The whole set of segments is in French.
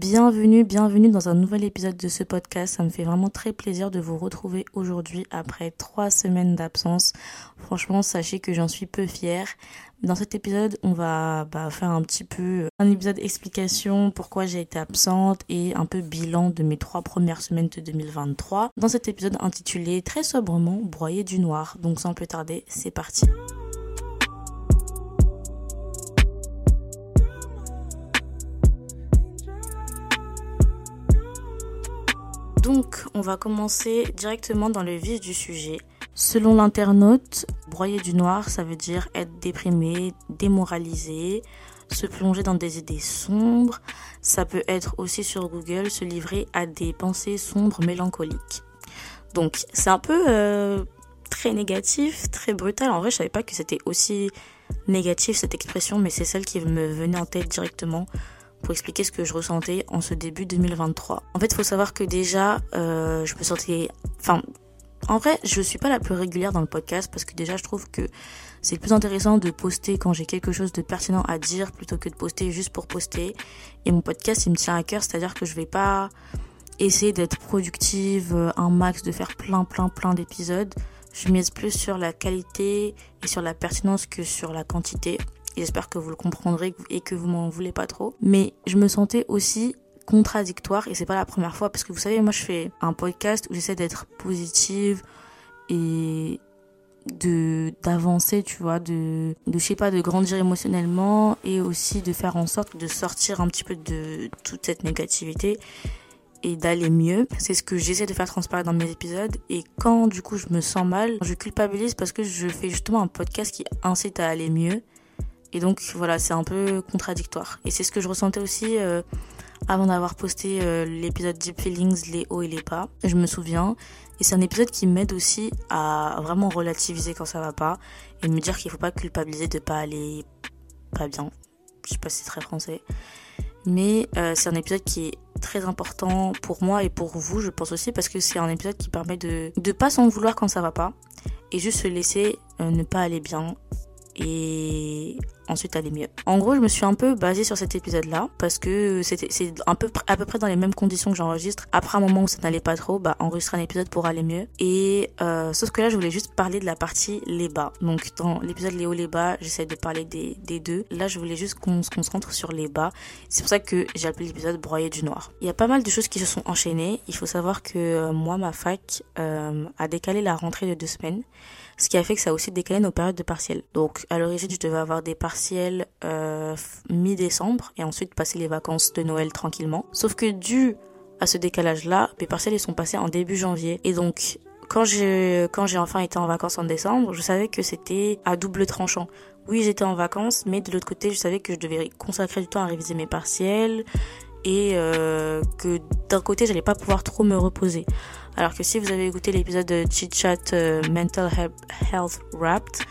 Bienvenue, bienvenue dans un nouvel épisode de ce podcast. Ça me fait vraiment très plaisir de vous retrouver aujourd'hui après trois semaines d'absence. Franchement, sachez que j'en suis peu fière. Dans cet épisode, on va bah, faire un petit peu un épisode explication pourquoi j'ai été absente et un peu bilan de mes trois premières semaines de 2023. Dans cet épisode intitulé très sobrement Broyer du noir. Donc sans plus tarder, c'est parti. Donc, on va commencer directement dans le vif du sujet. Selon l'internaute, broyer du noir, ça veut dire être déprimé, démoralisé, se plonger dans des idées sombres. Ça peut être aussi sur Google se livrer à des pensées sombres mélancoliques. Donc, c'est un peu euh, très négatif, très brutal. En vrai, je savais pas que c'était aussi négatif cette expression, mais c'est celle qui me venait en tête directement pour expliquer ce que je ressentais en ce début 2023. En fait, il faut savoir que déjà, euh, je me sentais... Enfin, en vrai, je suis pas la plus régulière dans le podcast parce que déjà, je trouve que c'est plus intéressant de poster quand j'ai quelque chose de pertinent à dire plutôt que de poster juste pour poster. Et mon podcast, il me tient à cœur, c'est-à-dire que je vais pas essayer d'être productive, euh, un max, de faire plein, plein, plein d'épisodes. Je mise plus sur la qualité et sur la pertinence que sur la quantité. J'espère que vous le comprendrez et que vous m'en voulez pas trop. Mais je me sentais aussi contradictoire et c'est pas la première fois parce que vous savez moi je fais un podcast où j'essaie d'être positive et de d'avancer tu vois de de je sais pas de grandir émotionnellement et aussi de faire en sorte de sortir un petit peu de toute cette négativité et d'aller mieux. C'est ce que j'essaie de faire transparaître dans mes épisodes. Et quand du coup je me sens mal, je culpabilise parce que je fais justement un podcast qui incite à aller mieux. Et donc voilà, c'est un peu contradictoire. Et c'est ce que je ressentais aussi euh, avant d'avoir posté euh, l'épisode Deep Feelings, les hauts et les bas. Je me souviens. Et c'est un épisode qui m'aide aussi à vraiment relativiser quand ça va pas et me dire qu'il faut pas culpabiliser de pas aller pas bien. Je sais pas si c'est très français. Mais euh, c'est un épisode qui est très important pour moi et pour vous, je pense aussi, parce que c'est un épisode qui permet de ne pas s'en vouloir quand ça va pas et juste se laisser ne pas aller bien et ensuite aller mieux. En gros, je me suis un peu basée sur cet épisode-là parce que c'est un peu à peu près dans les mêmes conditions que j'enregistre. Après un moment où ça n'allait pas trop, bah enregistrer un épisode pour aller mieux. Et euh, sauf que là, je voulais juste parler de la partie les bas. Donc dans l'épisode les hauts les bas, j'essaie de parler des, des deux. Là, je voulais juste qu'on se concentre sur les bas. C'est pour ça que j'ai appelé l'épisode broyer du noir. Il y a pas mal de choses qui se sont enchaînées. Il faut savoir que euh, moi, ma fac euh, a décalé la rentrée de deux semaines ce qui a fait que ça a aussi décalé nos périodes de partiels. Donc à l'origine, je devais avoir des partiels euh, mi-décembre et ensuite passer les vacances de Noël tranquillement. Sauf que dû à ce décalage-là, mes partiels ils sont passés en début janvier et donc quand j'ai quand j'ai enfin été en vacances en décembre, je savais que c'était à double tranchant. Oui, j'étais en vacances, mais de l'autre côté, je savais que je devais consacrer du temps à réviser mes partiels et euh, que d'un côté, j'allais pas pouvoir trop me reposer. Alors que si vous avez écouté l'épisode de Chit Chat euh, Mental Health Wrapped,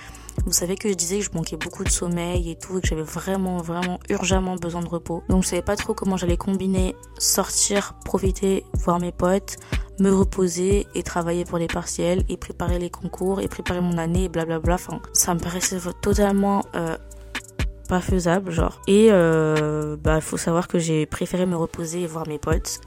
vous savez que je disais que je manquais beaucoup de sommeil et tout, et que j'avais vraiment, vraiment urgemment besoin de repos. Donc je savais pas trop comment j'allais combiner sortir, profiter, voir mes potes, me reposer et travailler pour les partiels et préparer les concours et préparer mon année et blablabla. Enfin, ça me paraissait totalement euh, pas faisable, genre. Et euh, bah, faut savoir que j'ai préféré me reposer et voir mes potes.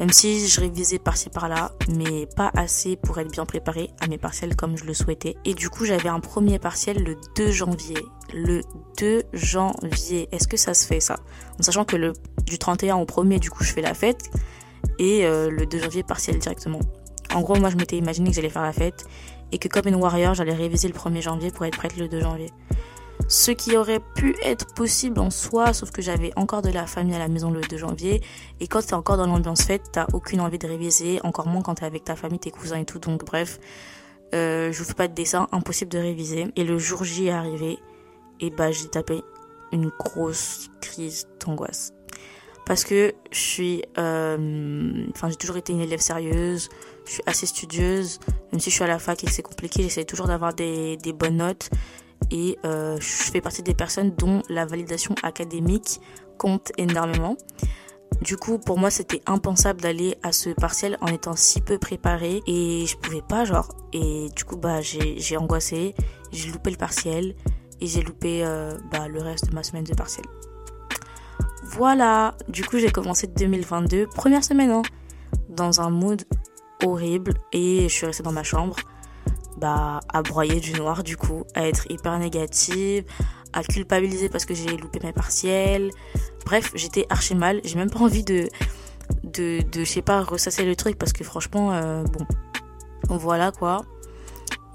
Même si je révisais par-ci par-là, mais pas assez pour être bien préparée à mes partiels comme je le souhaitais. Et du coup, j'avais un premier partiel le 2 janvier. Le 2 janvier. Est-ce que ça se fait ça? En sachant que le du 31 au 1er, du coup, je fais la fête. Et euh, le 2 janvier, partiel directement. En gros, moi, je m'étais imaginé que j'allais faire la fête. Et que comme une warrior, j'allais réviser le 1er janvier pour être prête le 2 janvier ce qui aurait pu être possible en soi, sauf que j'avais encore de la famille à la maison le 2 janvier. Et quand t'es encore dans l'ambiance fête, t'as aucune envie de réviser, encore moins quand t'es avec ta famille, tes cousins et tout. Donc bref, euh, je vous fais pas de dessin, impossible de réviser. Et le jour J est arrivé, et bah j'ai tapé une grosse crise d'angoisse. parce que je suis, euh, enfin j'ai toujours été une élève sérieuse, je suis assez studieuse, même si je suis à la fac et que c'est compliqué, j'essaie toujours d'avoir des, des bonnes notes et euh, je fais partie des personnes dont la validation académique compte énormément. Du coup, pour moi, c'était impensable d'aller à ce partiel en étant si peu préparée et je pouvais pas, genre. Et du coup, bah, j'ai angoissé, j'ai loupé le partiel et j'ai loupé euh, bah, le reste de ma semaine de partiel. Voilà, du coup, j'ai commencé 2022, première semaine, hein, dans un mood horrible et je suis restée dans ma chambre bah, à broyer du noir du coup, à être hyper négative, à culpabiliser parce que j'ai loupé mes partiels. Bref, j'étais archi mal. J'ai même pas envie de, de, de je sais pas, ressasser le truc parce que franchement, euh, bon, voilà quoi.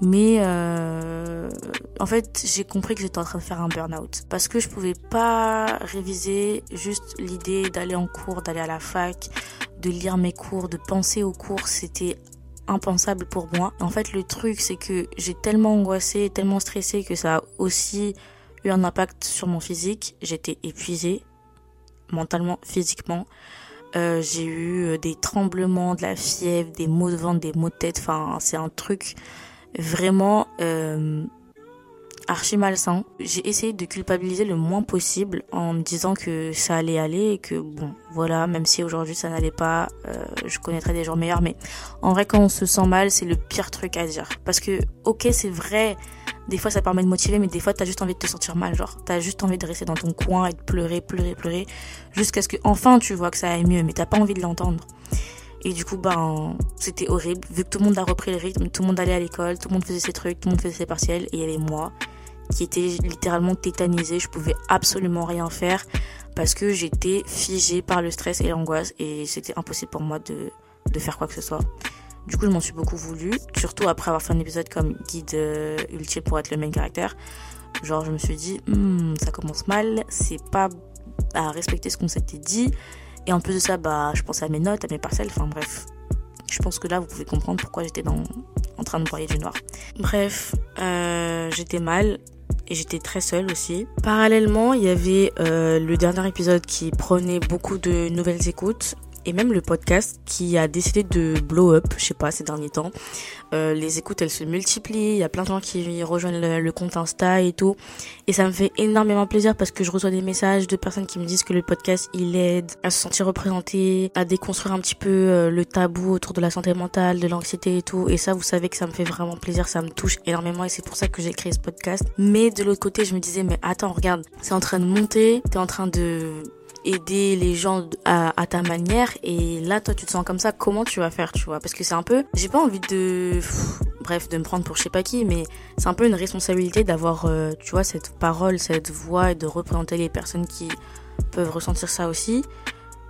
Mais euh, en fait, j'ai compris que j'étais en train de faire un burn-out. Parce que je pouvais pas réviser juste l'idée d'aller en cours, d'aller à la fac, de lire mes cours, de penser aux cours. C'était impensable pour moi. En fait, le truc, c'est que j'ai tellement angoissé, tellement stressé que ça a aussi eu un impact sur mon physique. J'étais épuisée, mentalement, physiquement. Euh, j'ai eu euh, des tremblements, de la fièvre, des maux de ventre, des maux de tête. Enfin, c'est un truc vraiment euh, archi malsain. J'ai essayé de culpabiliser le moins possible en me disant que ça allait aller et que bon, voilà, même si aujourd'hui ça n'allait pas, euh, je connaîtrais des jours meilleurs. Mais en vrai, quand on se sent mal, c'est le pire truc à dire. Parce que, ok, c'est vrai, des fois ça permet de motiver, mais des fois t'as juste envie de te sentir mal. Genre, t'as juste envie de rester dans ton coin et de pleurer, pleurer, pleurer, jusqu'à ce que enfin tu vois que ça aille mieux, mais t'as pas envie de l'entendre. Et du coup, ben, c'était horrible. Vu que tout le monde a repris le rythme, tout le monde allait à l'école, tout le monde faisait ses trucs, tout le monde faisait ses partiels, et il y avait moi qui était littéralement tétanisée. Je pouvais absolument rien faire parce que j'étais figée par le stress et l'angoisse et c'était impossible pour moi de, de faire quoi que ce soit. Du coup, je m'en suis beaucoup voulu, surtout après avoir fait un épisode comme guide euh, ultime pour être le main caractère. Genre, je me suis dit, hmm, ça commence mal, c'est pas à respecter ce qu'on s'était dit. Et en plus de ça, bah, je pensais à mes notes, à mes parcelles, enfin bref. Je pense que là, vous pouvez comprendre pourquoi j'étais dans, en train de broyer du noir. Bref, euh, j'étais mal et j'étais très seule aussi. Parallèlement, il y avait euh, le dernier épisode qui prenait beaucoup de nouvelles écoutes et même le podcast qui a décidé de blow up, je sais pas, ces derniers temps. Euh, les écoutes, elles se multiplient, il y a plein de gens qui rejoignent le, compte Insta et tout. Et ça me fait énormément plaisir parce que je reçois des messages de personnes qui me disent que le podcast, il aide à se sentir représenté, à déconstruire un petit peu euh, le tabou autour de la santé mentale, de l'anxiété et tout. Et ça, vous savez que ça me fait vraiment plaisir, ça me touche énormément et c'est pour ça que j'ai créé ce podcast. Mais de l'autre côté, je me disais, mais attends, regarde, c'est en train de monter, t'es en train de aider les gens à, ta manière. Et là toi tu te sens comme ça. Comment tu vas faire tu vois? Parce que c'est un peu j'ai pas envie de bref de me prendre pour je sais pas qui mais c'est un peu une responsabilité d'avoir euh, tu vois cette parole cette voix et de représenter les personnes qui peuvent ressentir ça aussi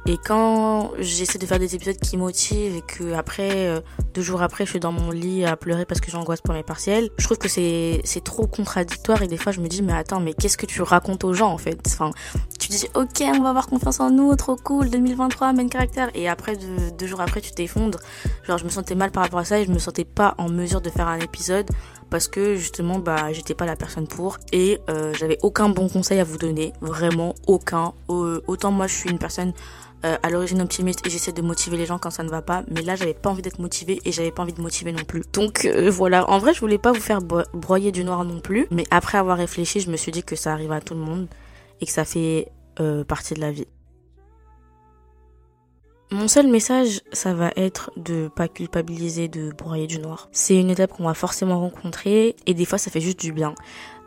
et quand j'essaie de faire des épisodes qui motivent et que après, euh, deux jours après, je suis dans mon lit à pleurer parce que j'angoisse pour mes partiels, je trouve que c'est c'est trop contradictoire et des fois je me dis mais attends mais qu'est-ce que tu racontes aux gens en fait? Enfin, tu dis ok on va avoir confiance en nous, trop cool, 2023, main caractère. Et après deux, deux jours après tu t'effondres. Genre je me sentais mal par rapport à ça et je me sentais pas en mesure de faire un épisode parce que justement bah j'étais pas la personne pour et euh, j'avais aucun bon conseil à vous donner, vraiment aucun. autant moi je suis une personne euh, à l'origine optimiste et j'essaie de motiver les gens quand ça ne va pas. Mais là, j'avais pas envie d'être motivée et j'avais pas envie de motiver non plus. Donc euh, voilà, en vrai, je voulais pas vous faire broyer du noir non plus. Mais après avoir réfléchi, je me suis dit que ça arrive à tout le monde et que ça fait partie de la vie. Mon seul message, ça va être de pas culpabiliser de broyer du noir. C'est une étape qu'on va forcément rencontrer et des fois ça fait juste du bien.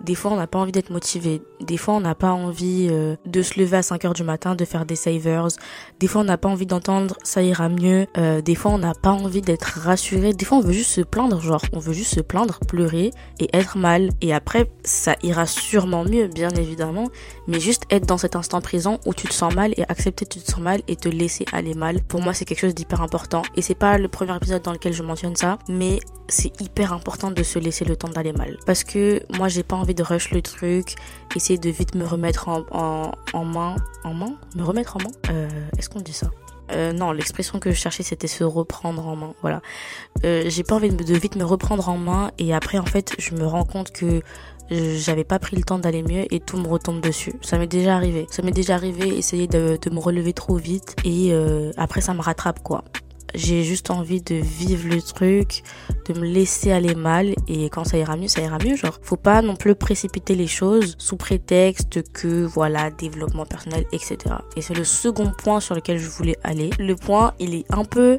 Des fois, on n'a pas envie d'être motivé. Des fois, on n'a pas envie euh, de se lever à 5 heures du matin, de faire des savers. Des fois, on n'a pas envie d'entendre ça ira mieux. Euh, des fois, on n'a pas envie d'être rassuré. Des fois, on veut juste se plaindre, genre, on veut juste se plaindre, pleurer et être mal. Et après, ça ira sûrement mieux, bien évidemment. Mais juste être dans cet instant présent où tu te sens mal et accepter que tu te sens mal et te laisser aller mal. Pour moi, c'est quelque chose d'hyper important. Et c'est pas le premier épisode dans lequel je mentionne ça, mais c'est hyper important de se laisser le temps d'aller mal. Parce que moi, j'ai pas envie de rush le truc, essayer de vite me remettre en, main. En main? Me remettre en main? Euh, Est-ce qu'on dit ça? Euh, non, l'expression que je cherchais c'était se reprendre en main. Voilà. Euh, j'ai pas envie de, vite me reprendre en main et après en fait je me rends compte que j'avais pas pris le temps d'aller mieux et tout me retombe dessus. Ça m'est déjà arrivé. Ça m'est déjà arrivé essayer de, de, me relever trop vite et euh, après ça me rattrape quoi. J'ai juste envie de vivre le truc, de me laisser aller mal et quand ça ira mieux, ça ira mieux. Genre, faut pas non plus précipiter les choses sous prétexte que voilà, développement personnel, etc. Et c'est le second point sur lequel je voulais aller. Le point, il est un peu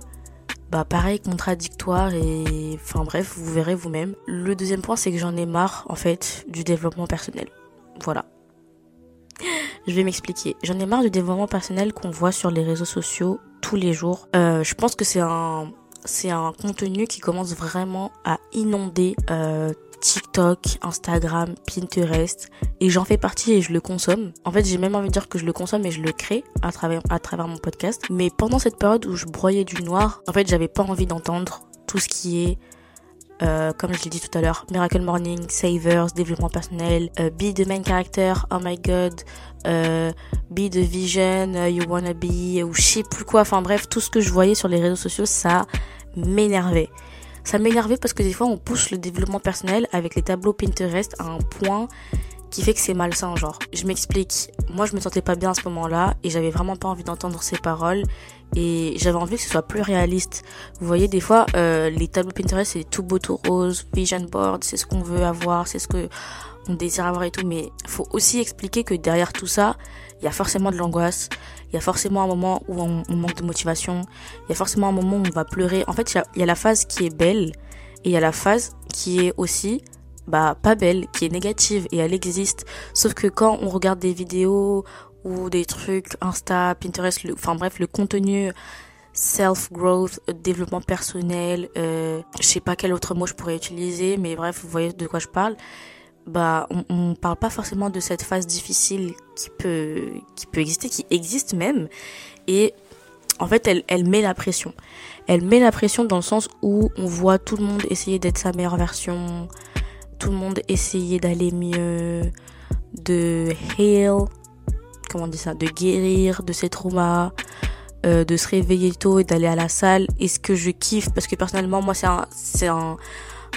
bah pareil contradictoire et enfin bref vous verrez vous-même. Le deuxième point c'est que j'en ai marre en fait du développement personnel. Voilà. Je vais m'expliquer. J'en ai marre du développement personnel qu'on voit sur les réseaux sociaux tous les jours. Euh, je pense que c'est un c'est un contenu qui commence vraiment à inonder euh, TikTok, Instagram, Pinterest et j'en fais partie et je le consomme. En fait, j'ai même envie de dire que je le consomme et je le crée à travers à travers mon podcast. Mais pendant cette période où je broyais du noir, en fait, j'avais pas envie d'entendre tout ce qui est euh, comme je l'ai dit tout à l'heure, Miracle Morning, Savers, développement personnel, euh, Be the main character, oh my god, euh, Be the vision, uh, you wanna be, ou je sais plus quoi, enfin bref, tout ce que je voyais sur les réseaux sociaux, ça m'énervait. Ça m'énervait parce que des fois on pousse le développement personnel avec les tableaux Pinterest à un point qui fait que c'est malsain genre. Je m'explique. Moi je me sentais pas bien à ce moment-là et j'avais vraiment pas envie d'entendre ces paroles et j'avais envie que ce soit plus réaliste. Vous voyez des fois euh, les tableaux Pinterest c'est tout beau tout rose, vision board, c'est ce qu'on veut avoir, c'est ce que on désire avoir et tout mais faut aussi expliquer que derrière tout ça, il y a forcément de l'angoisse, il y a forcément un moment où on, manque de motivation, il y a forcément un moment où on va pleurer. En fait, il y, a, la phase qui est belle et il y a la phase qui est aussi bah pas belle, qui est négative et elle existe. Sauf que quand on regarde des vidéos ou des trucs Insta, Pinterest, enfin bref, le contenu self-growth, développement personnel, euh, je sais pas quel autre mot je pourrais utiliser, mais bref, vous voyez de quoi je parle bah on, on parle pas forcément de cette phase difficile qui peut qui peut exister, qui existe même et en fait elle elle met la pression. Elle met la pression dans le sens où on voit tout le monde essayer d'être sa meilleure version, tout le monde essayer d'aller mieux, de heal, comment on dit ça, de guérir de ses traumas, euh, de se réveiller tôt et d'aller à la salle. Et ce que je kiffe, parce que personnellement moi c'est un c'est un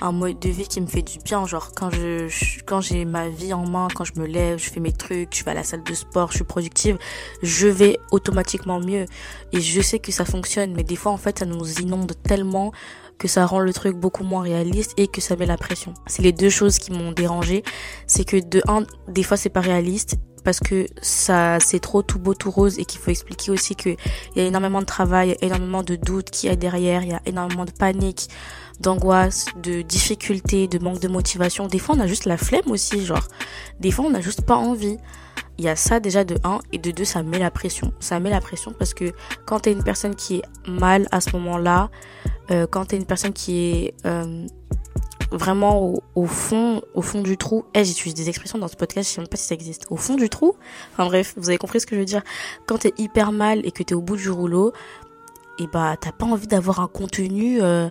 un mode de vie qui me fait du bien genre quand je, quand j'ai ma vie en main quand je me lève je fais mes trucs je vais à la salle de sport je suis productive je vais automatiquement mieux. Et je sais que ça fonctionne mais des fois en fait ça nous inonde tellement que ça rend le truc beaucoup moins réaliste et que ça met la pression. C'est les deux choses qui m'ont dérangé, c'est que de un, des fois c'est pas réaliste parce que ça c'est trop tout beau tout rose et qu'il faut expliquer aussi que il y a énormément de travail, énormément de doutes qui a derrière, il y a énormément de panique, d'angoisse, de difficultés, de manque de motivation. Des fois, on a juste la flemme aussi, genre. Des fois, on n'a juste pas envie. Il y a ça déjà de 1 et de 2, ça met la pression. Ça met la pression parce que quand t'es une personne qui est mal à ce moment-là, euh, quand t'es une personne qui est euh, vraiment au, fond, au fond du trou. Eh, j'utilise des expressions dans ce podcast, je sais même pas si ça existe. Au fond du trou? Enfin bref, vous avez compris ce que je veux dire. Quand t'es hyper mal et que t'es au bout du rouleau, et bah t'as pas envie d'avoir un contenu euh,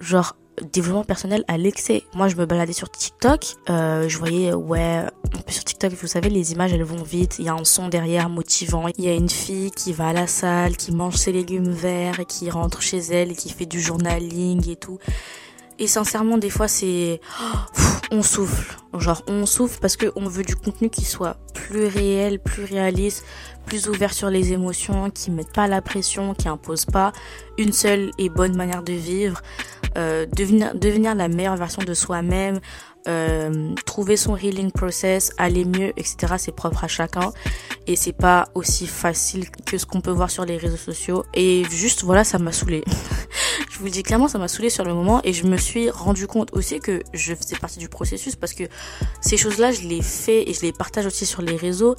genre développement personnel à l'excès. Moi, je me baladais sur TikTok, euh, je voyais, ouais, sur TikTok, vous savez, les images, elles vont vite, il y a un son derrière motivant, il y a une fille qui va à la salle, qui mange ses légumes verts, qui rentre chez elle, qui fait du journaling et tout. Et sincèrement, des fois, c'est, on souffle. Genre, on souffle parce que on veut du contenu qui soit plus réel, plus réaliste, plus ouvert sur les émotions, qui mette pas la pression, qui impose pas une seule et bonne manière de vivre, euh, devenir, devenir la meilleure version de soi-même, euh, trouver son healing process, aller mieux, etc. C'est propre à chacun et c'est pas aussi facile que ce qu'on peut voir sur les réseaux sociaux. Et juste voilà, ça m'a saoulé. je vous le dis clairement, ça m'a saoulé sur le moment et je me suis rendu compte aussi que je faisais partie du processus parce que ces choses-là, je les fais et je les partage aussi sur les réseaux.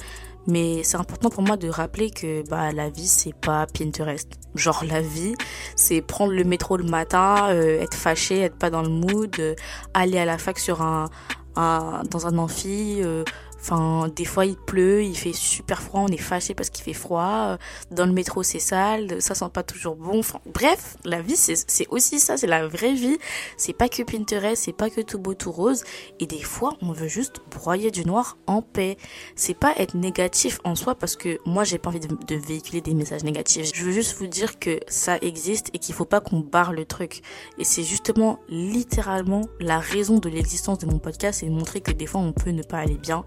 Mais c'est important pour moi de rappeler que bah la vie c'est pas Pinterest. Genre la vie c'est prendre le métro le matin, euh, être fâché, être pas dans le mood, euh, aller à la fac sur un, un dans un amphi, euh, Enfin, des fois il pleut, il fait super froid, on est fâché parce qu'il fait froid. Dans le métro c'est sale, ça sent pas toujours bon. Enfin, bref, la vie c'est aussi ça, c'est la vraie vie. C'est pas que Pinterest, c'est pas que tout beau tout rose. Et des fois on veut juste broyer du noir en paix. C'est pas être négatif en soi parce que moi j'ai pas envie de, de, véhiculer des messages négatifs. Je veux juste vous dire que ça existe et qu'il faut pas qu'on barre le truc. Et c'est justement littéralement la raison de l'existence de mon podcast, c'est de montrer que des fois on peut ne pas aller bien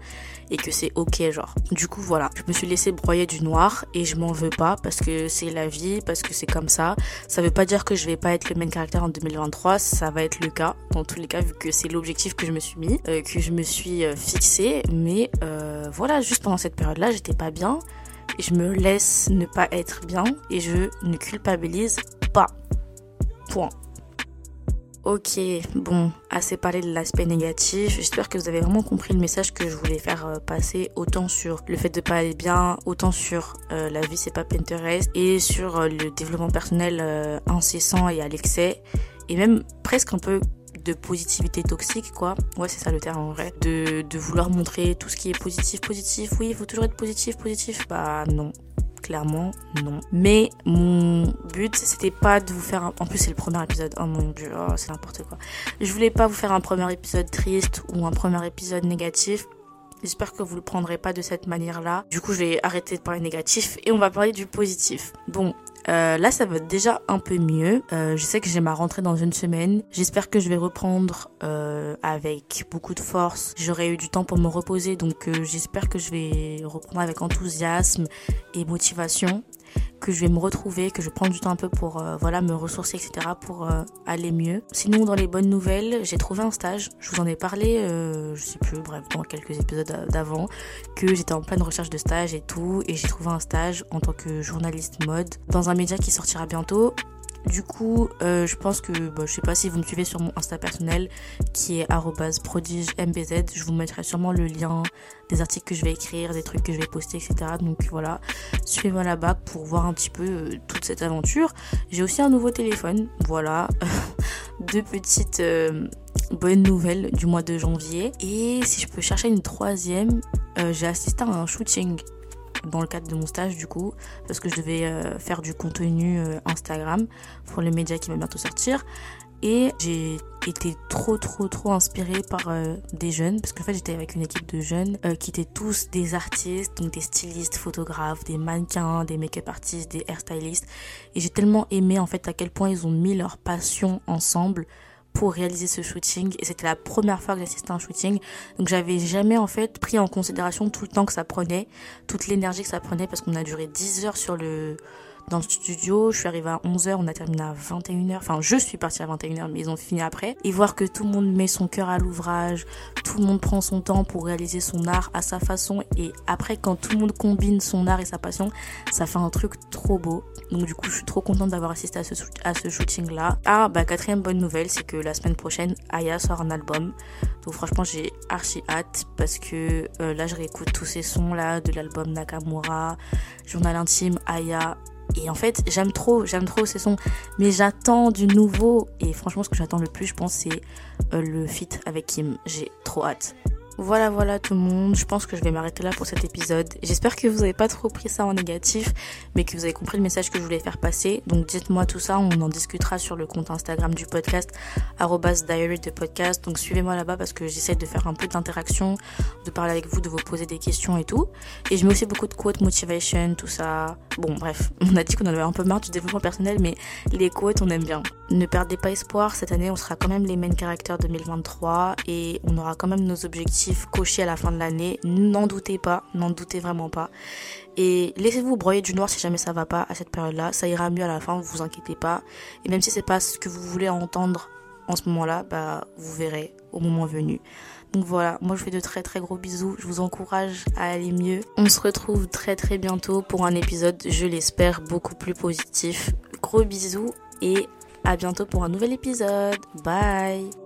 et que c'est ok genre. Du coup voilà, je me suis laissé broyer du noir et je m'en veux pas parce que c'est la vie, parce que c'est comme ça. Ça veut pas dire que je vais pas être le même caractère en 2023, ça va être le cas dans tous les cas vu que c'est l'objectif que je me suis mis, euh, que je me suis euh, fixé. Mais euh, voilà, juste pendant cette période-là, j'étais pas bien. Et je me laisse ne pas être bien et je ne culpabilise pas. Point. Ok, bon, assez parlé de l'aspect négatif. J'espère que vous avez vraiment compris le message que je voulais faire euh, passer, autant sur le fait de pas aller bien, autant sur euh, la vie c'est pas Pinterest, et sur euh, le développement personnel incessant et à l'excès, et même presque un peu de positivité toxique, quoi. Ouais, c'est ça le terme en vrai. De, de vouloir montrer tout ce qui est positif, positif. Oui, il faut toujours être positif, positif. Bah non, clairement non. Mais mon but c'était pas de vous faire un... en plus c'est le premier épisode. Oh mon dieu, oh, c'est n'importe quoi. Je voulais pas vous faire un premier épisode triste ou un premier épisode négatif. J'espère que vous le prendrez pas de cette manière-là. Du coup, je vais arrêter de parler négatif et on va parler du positif. Bon, euh, là, ça va déjà un peu mieux. Euh, je sais que j'ai ma rentrée dans une semaine. J'espère que je vais reprendre euh, avec beaucoup de force. J'aurai eu du temps pour me reposer, donc j'espère que je vais reprendre avec enthousiasme et motivation que je vais me retrouver, que je prendre du temps un peu pour euh, voilà me ressourcer, etc. pour euh, aller mieux. Sinon, dans les bonnes nouvelles, j'ai trouvé un stage. Je vous en ai parlé, euh, je sais plus, bref, dans quelques épisodes d'avant, que j'étais en pleine recherche de stage et tout, et j'ai trouvé un stage en tant que journaliste mode dans un média qui sortira bientôt. Du coup, euh, je pense que, bah, je sais pas si vous me suivez sur mon Insta personnel qui est @prodigemBZ. Je vous mettrai sûrement le lien des articles que je vais écrire, des trucs que je vais poster, etc. Donc voilà, suivez-moi là-bas pour voir un petit peu euh, toute cette aventure. J'ai aussi un nouveau téléphone, voilà, deux petites euh, bonnes nouvelles du mois de janvier. Et si je peux chercher une troisième, j'ai assisté à un shooting dans le cadre de mon stage du coup parce que je devais euh, faire du contenu euh, Instagram pour le média qui va bientôt sortir. Et j'ai été trop trop trop inspirée par euh, des jeunes parce qu'en fait j'étais avec une équipe de jeunes qui étaient tous des artistes donc des stylistes photographes des mannequins des make-up artistes des hairstylistes. Et j'ai tellement aimé en fait à quel point ils ont mis leur passion ensemble pour réaliser ce shooting et c'était la première fois que j'assistais à un shooting. Donc j'avais jamais en fait pris en considération tout le temps que ça prenait toute l'énergie que ça prenait parce qu'on a duré 10 heures sur le dans le studio. Je suis arrivée à 11h, on a terminé à 21h. Enfin, je suis partie à 21h, mais ils ont fini après. Et voir que tout le monde met son cœur à l'ouvrage, tout le monde prend son temps pour réaliser son art à sa façon. Et après, quand tout le monde combine son art et sa passion, ça fait un truc trop beau. Donc du coup, je suis trop contente d'avoir assisté à ce, shooting-là. Ah, bah quatrième bonne nouvelle, c'est que la semaine prochaine, Aya sort un album. Donc franchement, j'ai archi hâte parce que euh, là, je réécoute tous ces sons-là de l'album Nakamura, Journal intime, Aya, et en fait, j'aime trop, j'aime trop ces sons. Mais j'attends du nouveau. Et franchement, ce que j'attends le plus, je pense, c'est euh, le feat avec Kim. J'ai trop hâte. Voilà, voilà tout le monde. Je pense que je vais m'arrêter là pour cet épisode. J'espère que vous n'avez pas trop pris ça en négatif, mais que vous avez compris le message que je voulais faire passer. Donc dites-moi tout ça, on en discutera sur le compte Instagram du podcast, diary de podcast. Donc suivez-moi là-bas parce que j'essaie de faire un peu d'interaction, de parler avec vous, de vous poser des questions et tout. Et je mets aussi beaucoup de quotes motivation, tout ça. Bon, bref, on a dit qu'on en avait un peu marre du développement personnel, mais les quotes, on aime bien. Ne perdez pas espoir, cette année, on sera quand même les main characters 2023 et on aura quand même nos objectifs coché à la fin de l'année. N'en doutez pas, n'en doutez vraiment pas. Et laissez-vous broyer du noir si jamais ça va pas à cette période-là. Ça ira mieux à la fin, vous inquiétez pas. Et même si c'est pas ce que vous voulez entendre en ce moment-là, bah vous verrez au moment venu. Donc voilà, moi je fais de très très gros bisous. Je vous encourage à aller mieux. On se retrouve très très bientôt pour un épisode, je l'espère, beaucoup plus positif. Gros bisous et à bientôt pour un nouvel épisode. Bye